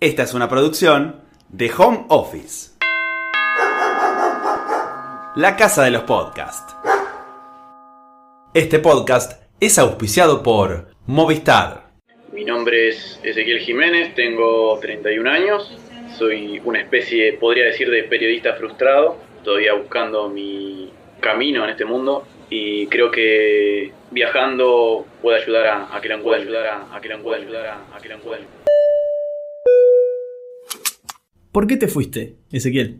Esta es una producción de Home Office. La casa de los podcasts. Este podcast es auspiciado por Movistar. Mi nombre es Ezequiel Jiménez, tengo 31 años, soy una especie, podría decir, de periodista frustrado, todavía buscando mi camino en este mundo y creo que viajando puede ayudar a, que la pueda ayudar pueda ¿Por qué te fuiste, Ezequiel?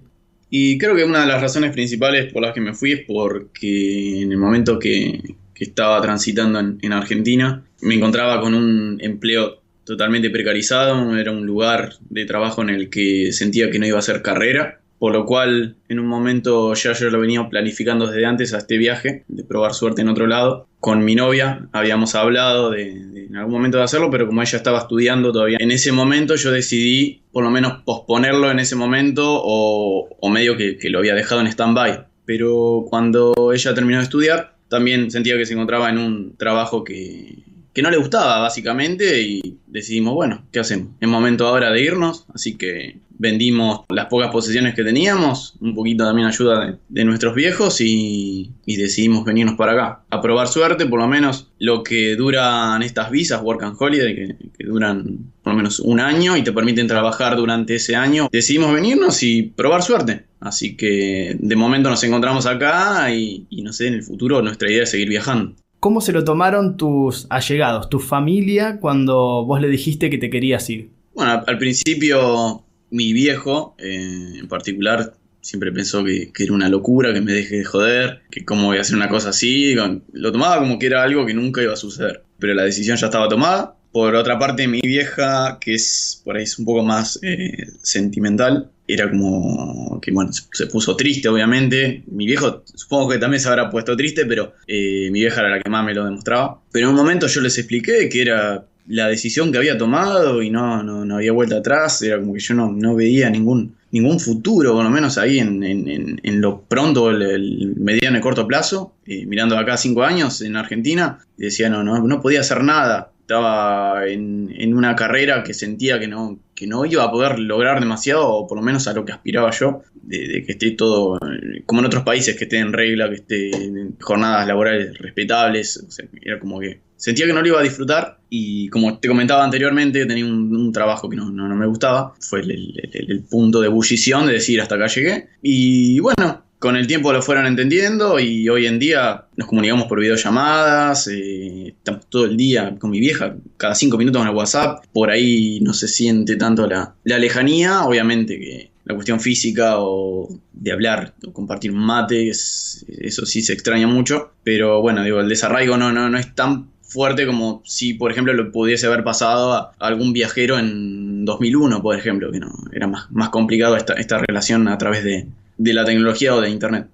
Y creo que una de las razones principales por las que me fui es porque en el momento que, estaba transitando en, en, Argentina me encontraba con un empleo totalmente precarizado, era un lugar de trabajo en el que sentía que no iba a hacer carrera por lo cual en un momento ya yo lo venía planificando desde antes a este viaje, de probar suerte en otro lado. Con mi novia habíamos hablado de, en algún momento de hacerlo, pero como ella estaba estudiando todavía en ese momento, yo decidí por lo menos posponerlo en ese momento o, o medio que, que lo había dejado en stand-by. Pero cuando ella terminó de estudiar, también sentía que se encontraba en un trabajo que, que no le gustaba básicamente y decidimos, bueno, ¿qué hacemos? Es momento ahora de irnos, así que vendimos las pocas posesiones que teníamos, un poquito también ayuda de, nuestros viejos y, decidimos venirnos para acá. A probar suerte, por lo menos lo que duran estas visas, Work and Holiday, que, duran por lo menos un año y te permiten trabajar durante ese año. Decidimos venirnos y probar suerte. Así que de momento nos encontramos acá y no sé, en el futuro nuestra idea es seguir viajando. ¿Cómo se lo tomaron tus allegados, tu familia, cuando vos le dijiste que te querías ir? Bueno, al principio mi viejo eh, en particular siempre pensó que, que, era una locura, que me deje de joder, que cómo voy a hacer una cosa así. Lo tomaba como que era algo que nunca iba a suceder. Pero la decisión ya estaba tomada. Por otra parte, mi vieja, que es por ahí es un poco más eh, sentimental, era como que, bueno, se puso triste, obviamente. Mi viejo, supongo que también se habrá puesto triste, pero eh, mi vieja era la que más me lo demostraba. Pero en un momento yo les expliqué que era la decisión que había tomado y no, no, había vuelta atrás. Era como que yo no, no veía ningún, ningún futuro, por lo menos ahí en, en, en lo pronto, el, el, mediano y corto plazo. Eh, mirando acá cinco años en Argentina, decía, no, no, no podía hacer nada estaba en, en, una carrera que sentía que no, que no iba a poder lograr demasiado, o por lo menos a lo que aspiraba yo, de, de que esté todo como en otros países, que esté en regla, que esté en jornadas laborales respetables. O sea, era como que sentía que no lo iba a disfrutar y como te comentaba anteriormente, tenía un, trabajo que no, no, me gustaba. Fue el punto de ebullición de decir hasta acá llegué. Y bueno, con el tiempo lo fueron entendiendo y hoy en día nos comunicamos por videollamadas, eh, estamos todo el día con mi vieja, cada cinco minutos en el WhatsApp, por ahí no se siente tanto la, la lejanía, obviamente que la cuestión física o de hablar o compartir mates, eso sí se extraña mucho, pero bueno, digo, el desarraigo no, no, no es tan fuerte como si, por ejemplo, lo pudiese haber pasado a algún viajero en 2001, por ejemplo, que no era más, más complicado esta, esta relación a través de, de la tecnología o de Internet.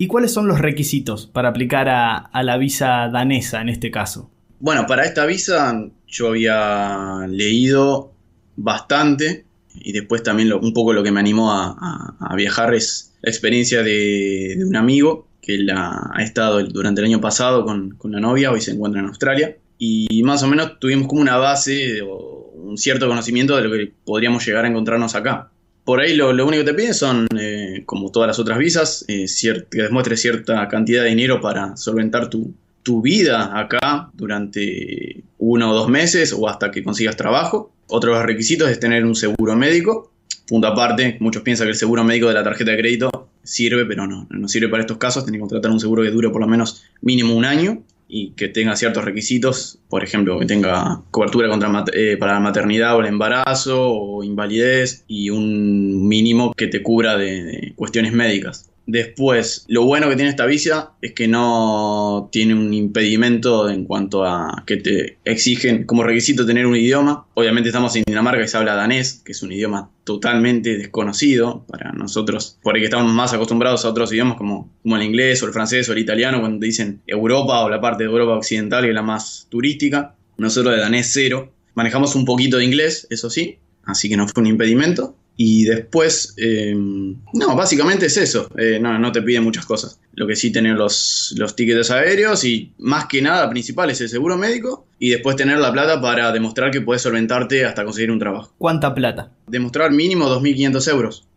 ¿Y cuáles son los requisitos para aplicar a, a, la visa danesa en este caso? Bueno, para esta visa yo había leído bastante y después también lo, un poco lo que me animó a, a, a viajar es la experiencia de, de, un amigo que la, ha estado durante el año pasado con, con, la novia, hoy se encuentra en Australia y más o menos tuvimos como una base o un cierto conocimiento de lo que podríamos llegar a encontrarnos acá. Por ahí lo, único que te piden son, eh, como todas las otras visas, eh, que demuestres cierta cantidad de dinero para solventar tu, tu vida acá durante uno o dos meses o hasta que consigas trabajo. Otro de los requisitos es tener un seguro médico. Punto aparte, muchos piensan que el seguro médico de la tarjeta de crédito sirve, pero no, no sirve para estos casos. Tienes que contratar un seguro que dure por lo menos mínimo un año y que tenga ciertos requisitos, por ejemplo, que tenga cobertura contra eh, para la maternidad o el embarazo o invalidez y un mínimo que te cubra de, de cuestiones médicas. Después, lo bueno que tiene esta visa es que no tiene un impedimento en cuanto a que te exigen como requisito tener un idioma. Obviamente estamos en Dinamarca y se habla danés, que es un idioma totalmente desconocido para nosotros, por ahí que estamos más acostumbrados a otros idiomas como, el inglés o el francés o el italiano, cuando te dicen Europa o la parte de Europa occidental, que es la más turística. Nosotros de danés cero. Manejamos un poquito de inglés, eso sí, así que no fue un impedimento. Y después, eh, no, básicamente es eso. Eh, no, no te piden muchas cosas. Lo que sí, tener los, los tickets aéreos y más que nada, principal es el seguro médico. Y después tener la plata para demostrar que puedes solventarte hasta conseguir un trabajo. ¿Cuánta plata? Demostrar mínimo 2.500 euros.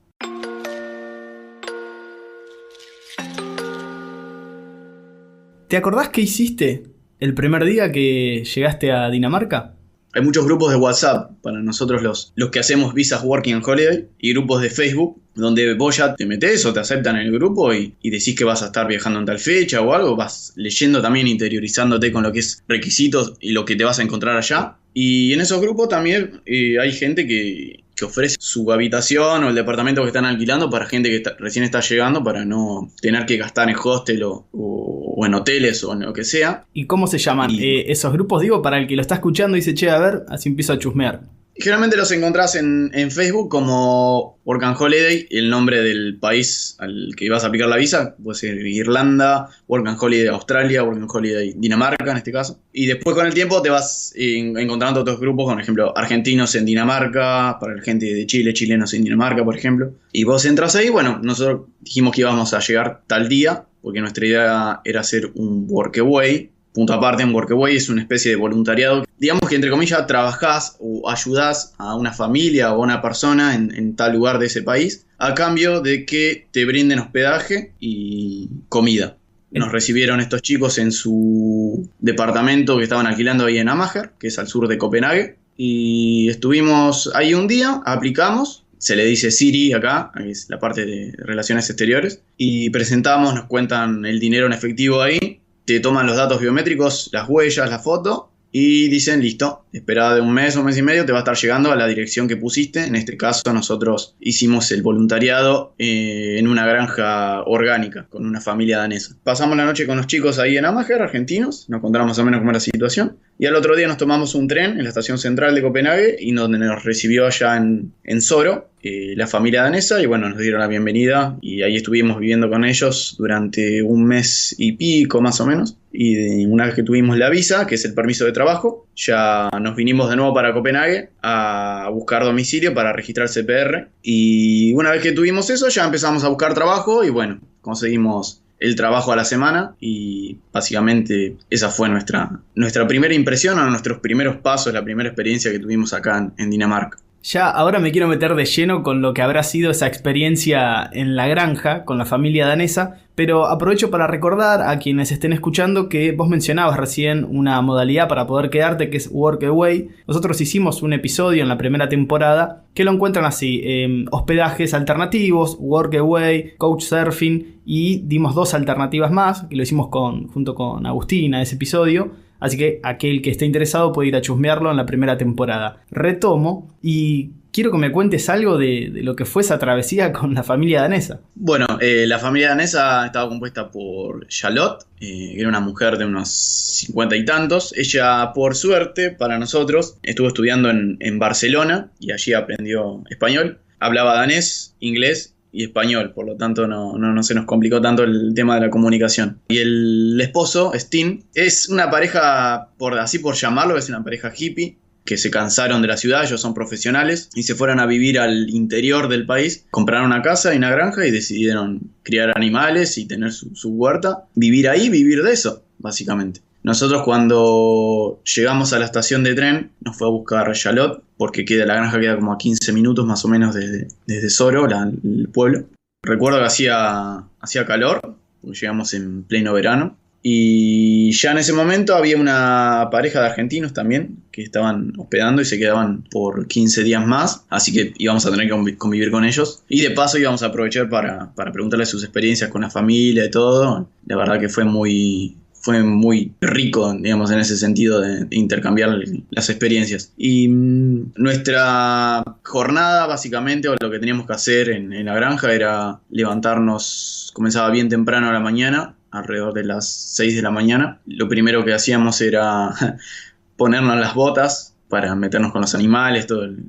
¿Te acordás qué hiciste el primer día que llegaste a Dinamarca? Hay muchos grupos de WhatsApp para nosotros los, los que hacemos visas Working Holiday y grupos de Facebook donde vos ya te metes o te aceptan en el grupo y, y, decís que vas a estar viajando en tal fecha o algo, vas leyendo también, interiorizándote con lo que es requisitos y lo que te vas a encontrar allá. Y en esos grupos también eh, hay gente que, que, ofrece su habitación o el departamento que están alquilando para gente que está, recién está llegando para no tener que gastar en hostel o, o, o en hoteles o en lo que sea. ¿Y cómo se llaman y, eh, esos grupos? Digo, para el que lo está escuchando y dice, che, a ver, así empiezo a chusmear. Generalmente los encontrás en, Facebook como Work and Holiday, el nombre del país al que vas a aplicar la visa, puede ser Irlanda, Work and Holiday Australia, Work and Holiday Dinamarca en este caso. Y después con el tiempo te vas encontrando otros grupos, por ejemplo, argentinos en Dinamarca, para la gente de Chile, chilenos en Dinamarca, por ejemplo. Y vos entras ahí, bueno, nosotros dijimos que íbamos a llegar tal día, porque nuestra idea era hacer un workaway, punto aparte, un workaway es una especie de voluntariado. Digamos que, entre comillas, trabajás o ayudás a una familia o a una persona en, en, tal lugar de ese país a cambio de que te brinden hospedaje y comida. Nos recibieron estos chicos en su departamento que estaban alquilando ahí en Amager, que es al sur de Copenhague. Y estuvimos ahí un día, aplicamos, se le dice Siri acá, es la parte de relaciones exteriores, y presentamos, nos cuentan el dinero en efectivo ahí, te toman los datos biométricos, las huellas, la foto y dicen, listo, espera de un mes o mes y medio te va a estar llegando a la dirección que pusiste. En este caso nosotros hicimos el voluntariado eh, en una granja orgánica con una familia danesa. Pasamos la noche con los chicos ahí en Amager, argentinos, nos contaron más o menos cómo era la situación. Y al otro día nos tomamos un tren en la estación central de Copenhague y donde nos recibió allá en, en Soro eh, la familia danesa y bueno, nos dieron la bienvenida y ahí estuvimos viviendo con ellos durante un mes y pico más o menos. Y una vez que tuvimos la visa, que es el permiso de trabajo, ya nos vinimos de nuevo para Copenhague a buscar domicilio para registrar CPR. Y una vez que tuvimos eso, ya empezamos a buscar trabajo y bueno, conseguimos el trabajo a la semana y básicamente esa fue nuestra, nuestra primera impresión o nuestros primeros pasos, la primera experiencia que tuvimos acá en, en Dinamarca. Ya ahora me quiero meter de lleno con lo que habrá sido esa experiencia en la granja con la familia danesa, pero aprovecho para recordar a quienes estén escuchando que vos mencionabas recién una modalidad para poder quedarte que es Workaway. Nosotros hicimos un episodio en la primera temporada que lo encuentran así, eh, hospedajes alternativos, Workaway, Couchsurfing y dimos dos alternativas más, que lo hicimos con, junto con Agustina ese episodio. Así que aquel que esté interesado puede ir a chusmearlo en la primera temporada. Retomo y quiero que me cuentes algo de, lo que fue esa travesía con la familia danesa. Bueno, eh, la familia danesa estaba compuesta por Charlotte, eh, que era una mujer de unos cincuenta y tantos. Ella, por suerte, para nosotros, estuvo estudiando en Barcelona y allí aprendió español. Hablaba danés, inglés y español, por lo tanto no, no, no, se nos complicó tanto el tema de la comunicación. Y el esposo, Steen, es una pareja, por así por llamarlo, es una pareja hippie, que se cansaron de la ciudad, ellos son profesionales, y se fueron a vivir al interior del país, compraron una casa y una granja y decidieron criar animales y tener su, su huerta, vivir ahí, vivir de eso, básicamente. Nosotros cuando llegamos a la estación de tren nos fue a buscar Charlotte porque queda, la granja queda como a 15 minutos más o menos desde, desde Soro, el pueblo. Recuerdo que hacía, hacía calor, porque llegamos en pleno verano. Y ya en ese momento había una pareja de argentinos también que estaban hospedando y se quedaban por 15 días más, así que íbamos a tener que convivir con ellos. Y de paso íbamos a aprovechar para, para preguntarles sus experiencias con la familia y todo. La verdad que fue muy, fue muy rico, digamos, en ese sentido de, intercambiar las experiencias. Y mmm, nuestra jornada, básicamente, o lo que teníamos que hacer en, la granja era levantarnos, comenzaba bien temprano a la mañana, alrededor de las 6 de la mañana. Lo primero que hacíamos era ponernos las botas para meternos con los animales, todo el,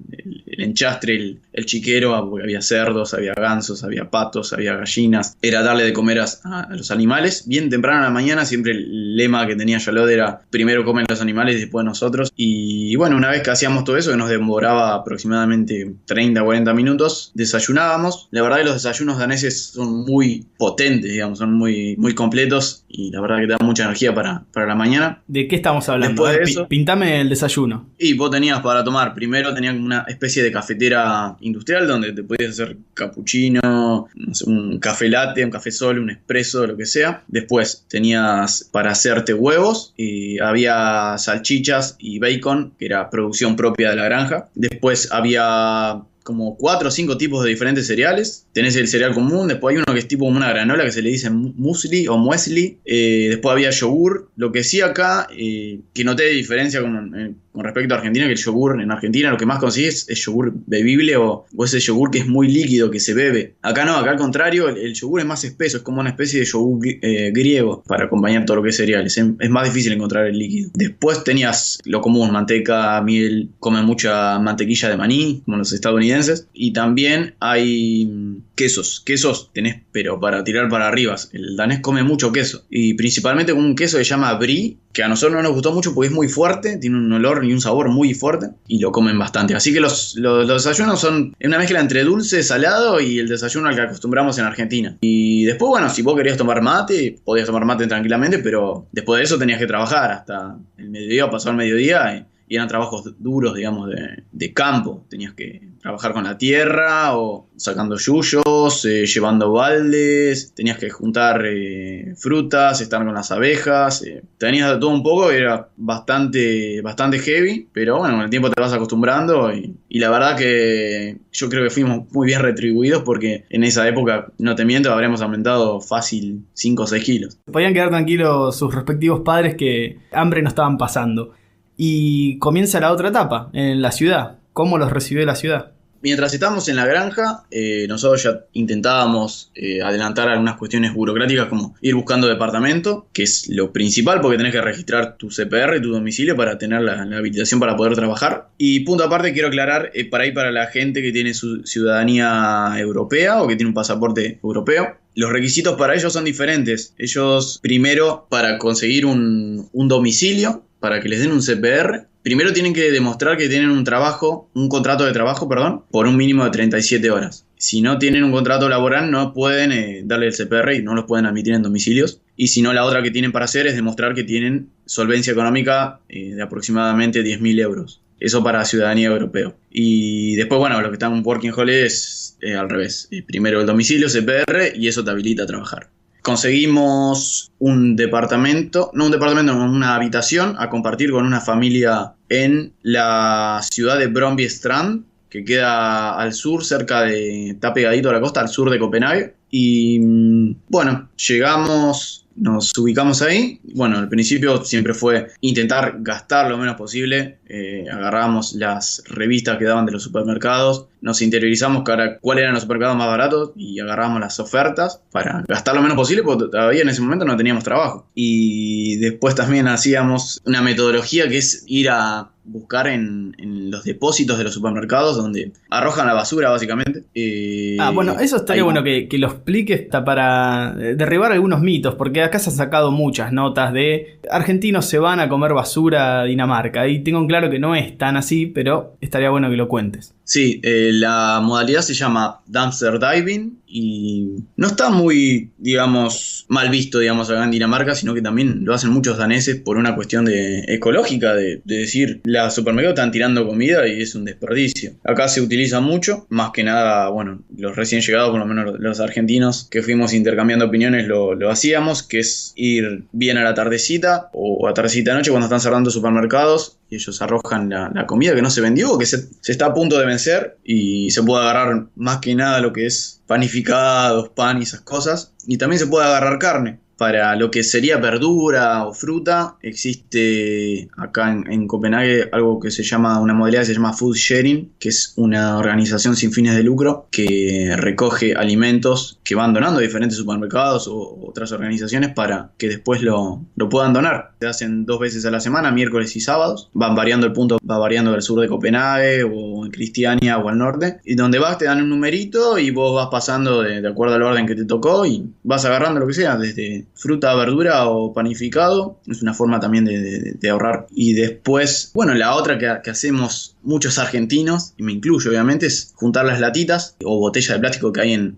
enchastre, el, el chiquero, ah, porque había cerdos, había gansos, había patos, había gallinas. Era darle de comer a, a los animales. Bien temprano en la mañana, siempre el lema que tenía Yalod era primero comen los animales y después nosotros. Y bueno, una vez que hacíamos todo eso, que nos demoraba aproximadamente 30 o 40 minutos, desayunábamos. La verdad que los desayunos daneses son muy potentes, digamos, son muy, muy completos y la verdad que te dan mucha energía para, para la mañana. ¿De qué estamos hablando? Después de eso- pintame el desayuno. Y vos tenías para tomar, primero tenías una especie de cafetera industrial donde te podías hacer cappuccino, un café latte, un café sol, un espresso, lo que sea. Después tenías para hacerte huevos, y había salchichas y bacon, que era producción propia de la granja. Después había como cuatro o cinco tipos de diferentes cereales. Tenés el cereal común, después hay uno que es tipo una granola que se le dice mu- muesli o muesli. Eh, después había yogur. Lo que sí acá, eh, que noté de diferencia con, eh, con respecto a Argentina, que el yogur en Argentina lo que más consigues es yogur bebible o, ese yogur que es muy líquido, que se bebe. Acá no, acá al contrario, el, yogur es más espeso, es como una especie de yogur eh, griego para acompañar todo lo que es cereales. Es, es más difícil encontrar el líquido. Después tenías lo común, manteca, miel, comen mucha mantequilla de maní, como los estadounidenses. Y también hay quesos. Quesos tenés, pero para tirar para arriba. El danés come mucho queso. Y principalmente un queso que se llama brie, que a nosotros no nos gustó mucho porque es muy fuerte, tiene un olor y un sabor muy fuerte. Y lo comen bastante. Así que los, los, desayunos son una mezcla entre dulce, salado y el desayuno al que acostumbramos en Argentina. Y después, bueno, si vos querías tomar mate, podías tomar mate tranquilamente, pero después de eso tenías que trabajar hasta el mediodía o pasó el mediodía. Y, eran trabajos duros, digamos, de campo. Tenías que trabajar con la tierra o sacando yuyos, eh, llevando baldes, tenías que juntar eh, frutas, estar con las abejas, eh, tenías de todo un poco, era bastante, bastante heavy, pero bueno, con el tiempo te vas acostumbrando y, la verdad que yo creo que fuimos muy bien retribuidos porque en esa época, no te miento, habremos aumentado fácil 5 o 6 kilos. Podían quedar tranquilos sus respectivos padres que hambre no estaban pasando. Y comienza la otra etapa, en la ciudad. ¿Cómo los recibió la ciudad? Mientras estábamos en la granja, eh, nosotros ya intentábamos eh, adelantar algunas cuestiones burocráticas como ir buscando departamento, que es lo principal porque tenés que registrar tu CPR y tu domicilio para tener la, habilitación para poder trabajar. Y punto aparte, quiero aclarar, eh, para ir para la gente que tiene su ciudadanía europea o que tiene un pasaporte europeo, los requisitos para ellos son diferentes. Ellos, primero, para conseguir un domicilio, para que les den un CPR, primero tienen que demostrar que tienen un trabajo, un contrato de trabajo, perdón, por un mínimo de 37 horas. Si no tienen un contrato laboral, no pueden eh, darle el CPR y no los pueden admitir en domicilios. Y si no, la otra que tienen para hacer es demostrar que tienen solvencia económica eh, de aproximadamente 10.000 euros. Eso para ciudadanía europeo. Y después, bueno, lo que están en Working Holiday es eh, al revés. Primero el domicilio, CPR, y eso te habilita a trabajar. Conseguimos un departamento, no un departamento, una habitación a compartir con una familia en la ciudad de Bromby Strand, que queda al sur, cerca de. está pegadito a la costa, al sur de Copenhague. Y mm, bueno, llegamos, nos ubicamos ahí. Bueno, al principio siempre fue intentar gastar lo menos posible. Eh, agarramos las revistas que daban de los supermercados, nos interiorizamos cara cuáles eran los supermercados más baratos y agarramos las ofertas para gastar lo menos posible porque todavía en ese momento no teníamos trabajo. Y después también hacíamos una metodología que es ir a buscar en, en los depósitos de los supermercados donde arrojan la basura básicamente. Eh, Ah, bueno, eso estaría bueno que, que lo expliques para eh, derribar algunos mitos, porque acá se han sacado muchas notas de argentinos se van a comer basura a Dinamarca, y tengo en claro que no es tan así, pero estaría bueno que lo cuentes. Sí, eh, la modalidad se llama dumpster diving y no está muy, digamos, mal visto, digamos, acá en Dinamarca, sino que también lo hacen muchos daneses por una cuestión de ecológica, de, de decir, los supermercados están tirando comida y es un desperdicio. Acá se utiliza mucho, más que nada, bueno, los recién llegados, por lo menos los argentinos que fuimos intercambiando opiniones, lo, lo hacíamos, que es ir bien a la tardecita o a tardecita noche cuando están cerrando supermercados y ellos arrojan la, comida que no se vendió o que se, se está a punto de vencer y se puede agarrar más que nada lo que es panificados, pan y esas cosas. Y también se puede agarrar carne para lo que sería verdura o fruta, existe acá en, Copenhague algo que se llama, una modalidad que se llama Food Sharing, que es una organización sin fines de lucro que recoge alimentos que van donando a diferentes supermercados o otras organizaciones para que después lo, lo puedan donar. Se hacen dos veces a la semana, miércoles y sábados. Van variando el punto, va variando del sur de Copenhague o en Cristiania o al norte. Y donde vas te dan un numerito y vos vas pasando de, de acuerdo al orden que te tocó y vas agarrando lo que sea, desde fruta, verdura o panificado. Es una forma también de, ahorrar. Y después, bueno, la otra que, hacemos muchos argentinos, y me incluyo obviamente, es juntar las latitas o botellas de plástico que hay en,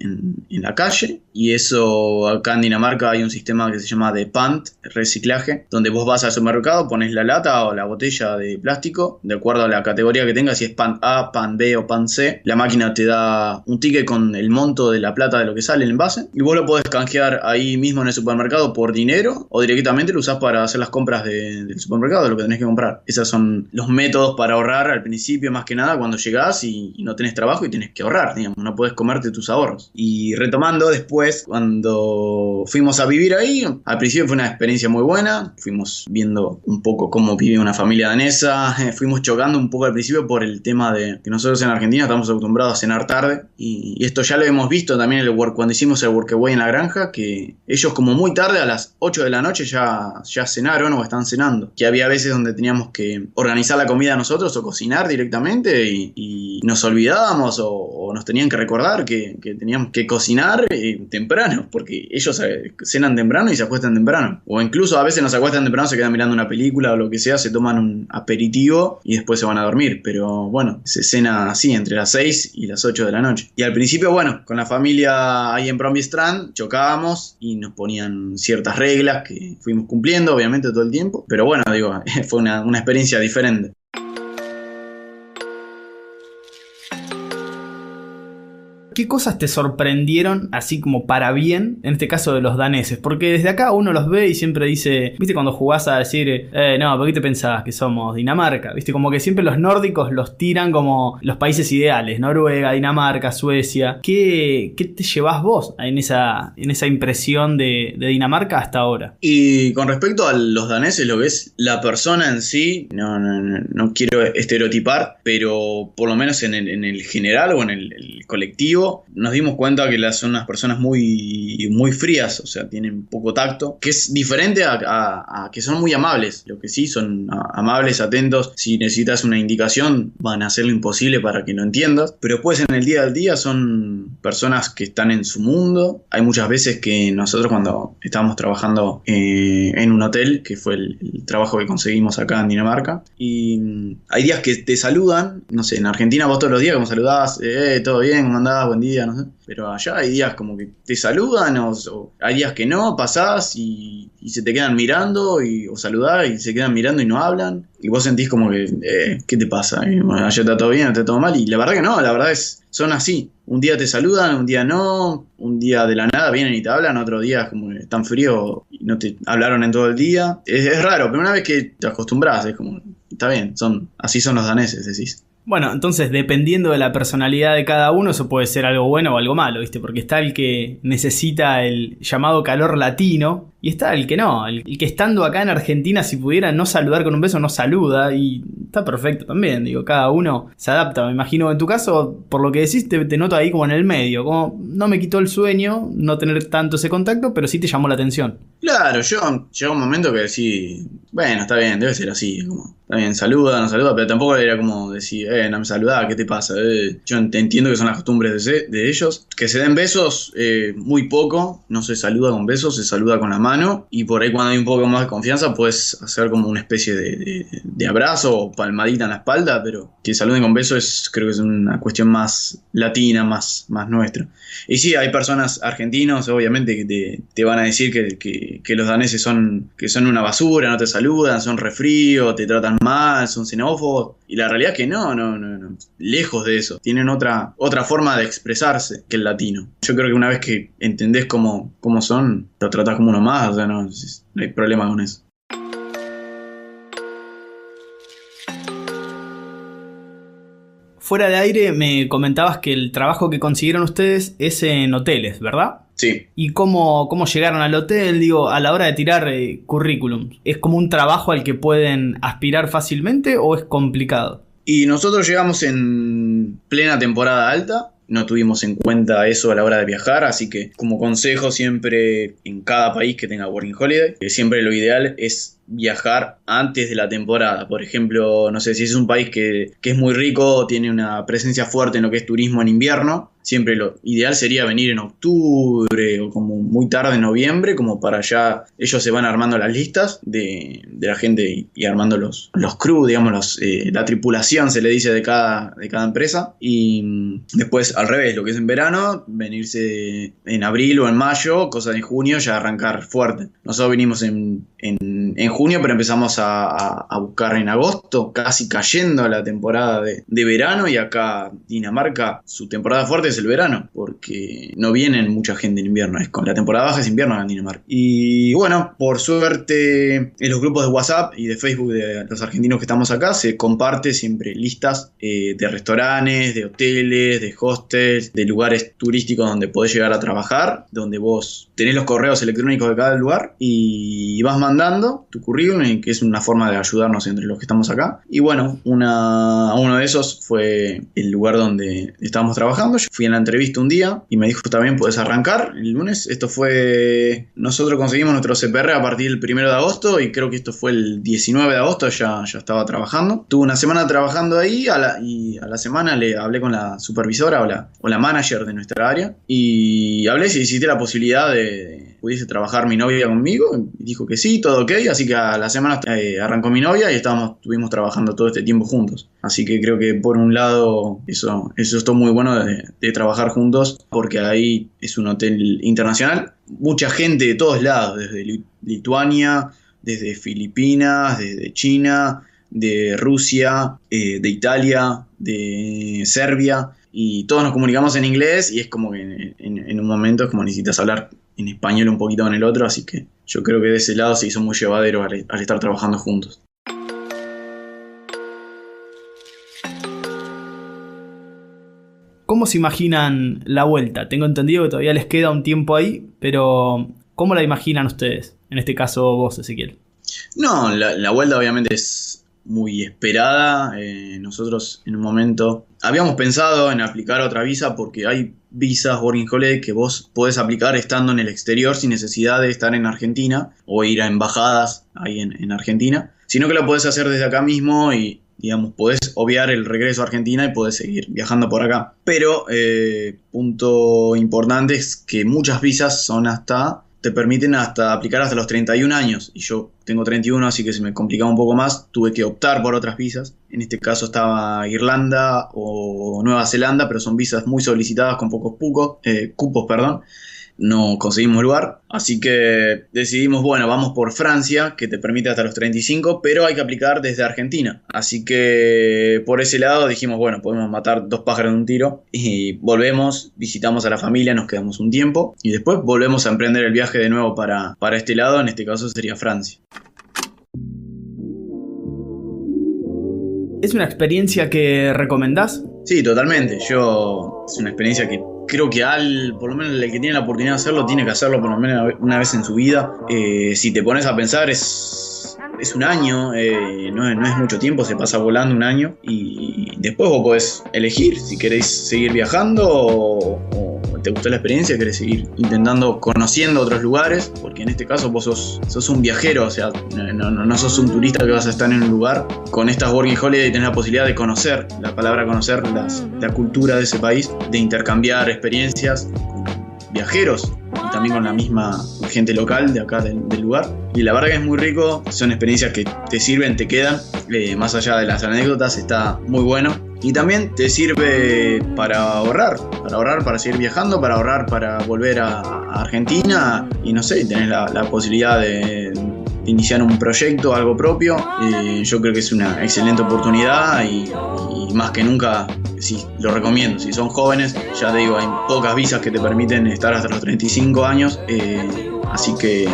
la calle. Y eso acá en Dinamarca hay un sistema que se llama de PANT, reciclaje, donde vos vas al supermercado, pones la lata o la botella de plástico, de acuerdo a la categoría que tengas, si es PAN A, PAN B o PAN C. La máquina te da un ticket con el monto de la plata de lo que sale en el envase y vos lo podés canjear ahí mismo en el supermercado por dinero o directamente lo usás para hacer las compras del supermercado, de lo que tenés que comprar. Esos son los métodos para ahorrar al principio, más que nada, cuando llegás y, no tenés trabajo y tenés que ahorrar, digamos, no puedes comerte tus ahorros. Y retomando después, cuando fuimos a vivir ahí, al principio fue una experiencia muy buena, fuimos viendo un poco cómo vive una familia danesa, fuimos chocando un poco al principio por el tema de que nosotros en Argentina estamos acostumbrados a cenar tarde y, esto ya lo hemos visto también el cuando hicimos el workaway en la granja, que ellos como muy tarde a las 8 de la noche ya, ya cenaron o están cenando. Que había veces donde teníamos que organizar la comida nosotros o cocinar directamente y, nos olvidábamos o, nos tenían que recordar que, teníamos que cocinar eh, temprano, porque ellos eh, cenan temprano y se acuestan temprano. O incluso a veces nos acuestan temprano, se quedan mirando una película o lo que sea, se toman un aperitivo y después se van a dormir. Pero bueno, se cena así entre las 6 y las 8 de la noche. Y al principio, bueno, con la familia ahí en Bromby Strand chocábamos y nos ponían ciertas reglas que fuimos cumpliendo, obviamente, todo el tiempo. Pero bueno, digo, fue una, una experiencia diferente. ¿Qué cosas te sorprendieron así como para bien, en este caso de los daneses? Porque desde acá uno los ve y siempre dice, viste cuando jugás a decir, eh, no, ¿por qué te pensabas que somos Dinamarca? Viste, como que siempre los nórdicos los tiran como los países ideales, Noruega, Dinamarca, Suecia. ¿Qué, te llevas vos en esa, en esa impresión de, Dinamarca hasta ahora? Y con respecto a los daneses, lo que es la persona en sí, no, no, no, quiero estereotipar, pero por lo menos en el general o en el colectivo, nos dimos cuenta que son unas personas muy, muy frías, o sea, tienen poco tacto, que es diferente a, que son muy amables. Lo que sí, son amables, atentos. Si necesitas una indicación, van a hacer lo imposible para que no entiendas. Pero después en el día al día son personas que están en su mundo. Hay muchas veces que nosotros cuando estábamos trabajando eh, en un hotel, que fue el, trabajo que conseguimos acá en Dinamarca, y mm, hay días que te saludan, no sé, en Argentina vos todos los días como saludabas, eh, todo bien, ¿cómo andás? Pero allá hay días como que te saludan o, hay días que no, pasás y, se te quedan mirando y, o saludás y se quedan mirando y no hablan. Y vos sentís como que, eh, ¿qué te pasa? allá está todo bien, está todo mal. Y la verdad que no, la verdad es, son así. Un día te saludan, un día no, un día de la nada vienen y te hablan, otro día como que están frío y no te hablaron en todo el día. Es, es raro, pero una vez que te acostumbras, es como, está bien, son, así son los daneses, decís. Bueno, entonces dependiendo de la personalidad de cada uno, eso puede ser algo bueno o algo malo, ¿viste? Porque está el que necesita el llamado calor latino y está el que no, el, que estando acá en Argentina, si pudiera no saludar con un beso, no saluda y está perfecto también, digo, cada uno se adapta. Me imagino en tu caso, por lo que decís, te, noto ahí como en el medio, como no me quitó el sueño no tener tanto ese contacto, pero sí te llamó la atención. Claro, yo llegó un momento que decís, bueno, está bien, debe ser así, como, bien, saluda, no saluda, pero tampoco era como decir, eh, no me saluda, ¿qué te pasa? Eh, yo entiendo que son las costumbres de, ellos, que se den besos, eh, muy poco, no se saluda con besos, se saluda con la mano, y por ahí cuando hay un poco más de confianza puedes hacer como una especie de, de, abrazo o palmadita en la espalda, pero que saluden con besos es, creo que es una cuestión más latina, más, más nuestra. Y sí, hay personas argentinos, obviamente, que te, van a decir que, que, los daneses son, que son una basura, no te saludan, son refríos, te tratan mal, son xenófobos. Y la realidad es que no, no, no, no. Lejos de eso. Tienen otra, otra forma de expresarse que el latino. Yo creo que una vez que entendés cómo, cómo son, lo tratas como uno más, o sea, no, no hay problema con eso. Fuera de aire me comentabas que el trabajo que consiguieron ustedes es en hoteles, ¿verdad? Sí. ¿Y cómo, cómo llegaron al hotel? Digo, a la hora de tirar eh, currículum, ¿es como un trabajo al que pueden aspirar fácilmente o es complicado? Y nosotros llegamos en plena temporada alta, no tuvimos en cuenta eso a la hora de viajar, así que como consejo siempre en cada país que tenga Working Holiday, que siempre lo ideal es viajar antes de la temporada. Por ejemplo, no sé si es un país que, que es muy rico, tiene una presencia fuerte en lo que es turismo en invierno, siempre lo ideal sería venir en octubre o como muy tarde en noviembre, como para ya ellos se van armando las listas de, de la gente y, armando los, los crew, digamos, los, eh, la tripulación se le dice de cada, de cada empresa. Y después al revés, lo que es en verano, venirse en abril o en mayo, cosa de junio, ya arrancar fuerte. Nosotros vinimos en, en, en junio, pero empezamos a, a, a, buscar en agosto, casi cayendo a la temporada de, de verano y acá Dinamarca, su temporada fuerte el verano, porque no vienen mucha gente en invierno, es con la temporada baja es invierno en Dinamarca. Y bueno, por suerte en los grupos de WhatsApp y de Facebook de los argentinos que estamos acá se comparte siempre listas eh, de restaurantes, de hoteles, de hostels, de lugares turísticos donde podés llegar a trabajar, donde vos tenés los correos electrónicos de cada lugar y vas mandando tu currículum, que es una forma de ayudarnos entre los que estamos acá. Y bueno, una, uno de esos fue el lugar donde estábamos trabajando. Yo fui en la entrevista un día y me dijo también puedes arrancar el lunes. Esto fue, nosotros conseguimos nuestro CPR a partir del primero de agosto y creo que esto fue el 19 de agosto, ya, ya estaba trabajando. Tuve una semana trabajando ahí y a la semana le hablé con la supervisora o la, o la manager de nuestra área y hablé si existe la posibilidad de pudiese trabajar mi novia conmigo. Dijo que sí, todo ok, así que a la semana eh, arrancó mi novia y estábamos, estuvimos trabajando todo este tiempo juntos. Así que creo que por un lado eso, eso estuvo muy bueno de, trabajar juntos porque ahí es un hotel internacional. Mucha gente de todos lados, desde Lituania, desde Filipinas, desde China, de Rusia, eh, de Italia, de Serbia. Y todos nos comunicamos en inglés y es como que en un momento es como necesitas hablar en español un poquito con el otro, así que yo creo que de ese lado se hizo muy llevadero al, al estar trabajando juntos. ¿Cómo se imaginan la vuelta? Tengo entendido que todavía les queda un tiempo ahí, pero ¿cómo la imaginan ustedes? En este caso vos, Ezequiel. No, la, la vuelta obviamente es muy esperada. Eh, nosotros en un momento habíamos pensado en aplicar otra visa porque hay visas Working Holiday que vos podés aplicar estando en el exterior sin necesidad de estar en Argentina o ir a embajadas ahí en, en Argentina, sino que lo podés hacer desde acá mismo y, digamos, podés obviar el regreso a Argentina y podés seguir viajando por acá. Pero, eh, punto importante es que muchas visas son hasta, te permiten hasta aplicar hasta los 31 años. Y yo tengo 31, así que se me complicaba un poco más. Tuve que optar por otras visas. En este caso estaba Irlanda o Nueva Zelanda, pero son visas muy solicitadas con pocos pucos, eh, cupos, perdón no conseguimos lugar, así que decidimos, bueno, vamos por Francia, que te permite hasta los 35, pero hay que aplicar desde Argentina. Así que por ese lado dijimos, bueno, podemos matar dos pájaros de un tiro y volvemos, visitamos a la familia, nos quedamos un tiempo y después volvemos a emprender el viaje de nuevo para, para este lado, en este caso sería Francia. ¿Es una experiencia que recomendás? Sí, totalmente. Yo es una experiencia que creo que al, por lo menos el que tiene la oportunidad de hacerlo, tiene que hacerlo por lo menos una vez en su vida. Eh, si te pones a pensar, es, es un año, eh, no, es, mucho tiempo, se pasa volando un año y después vos podés elegir si querés seguir viajando o te gustó la experiencia, querés seguir intentando, conociendo otros lugares, porque en este caso vos sos, sos un viajero, o sea, no, no, no, sos un turista que vas a estar en un lugar. Con estas Working Holiday tenés la posibilidad de conocer, la palabra conocer las, la cultura de ese país, de intercambiar experiencias con viajeros y también con la misma gente local de acá del, del, lugar. Y la verdad que es muy rico, son experiencias que te sirven, te quedan, eh, más allá de las anécdotas, está muy bueno. Y también te sirve para ahorrar, para ahorrar, para seguir viajando, para ahorrar, para volver a, Argentina y no sé, tenés la, posibilidad de, iniciar un proyecto, algo propio. Eh, yo creo que es una excelente oportunidad y, más que nunca sí, lo recomiendo. Si son jóvenes, ya te digo, hay pocas visas que te permiten estar hasta los 35 años. Eh, así que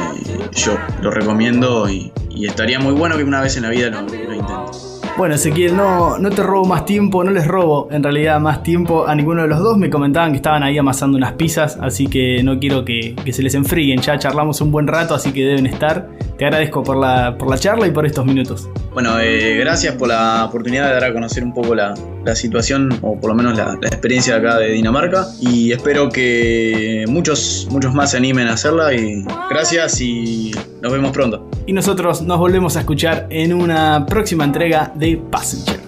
yo lo recomiendo y, y, estaría muy bueno que una vez en la vida lo, lo intentes. Bueno, Ezequiel, no, no te robo más tiempo, no les robo en realidad más tiempo a ninguno de los dos. Me comentaban que estaban ahí amasando unas pizzas, así que no quiero que, que se les enfríen. Ya charlamos un buen rato, así que deben estar. Te agradezco por la, por la charla y por estos minutos. Bueno, eh, gracias por la oportunidad de dar a conocer un poco la, la situación, o por lo menos la, la, experiencia de acá de Dinamarca. Y espero que muchos, muchos más se animen a hacerla. Y gracias y nos vemos pronto. Y nosotros nos volvemos a escuchar en una próxima entrega de Passenger.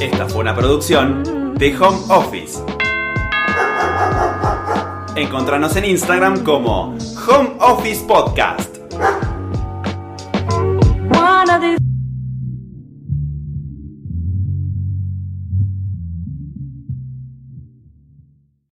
Esta fue una producción de Home Office. Encontranos en Instagram como Home Office Podcast.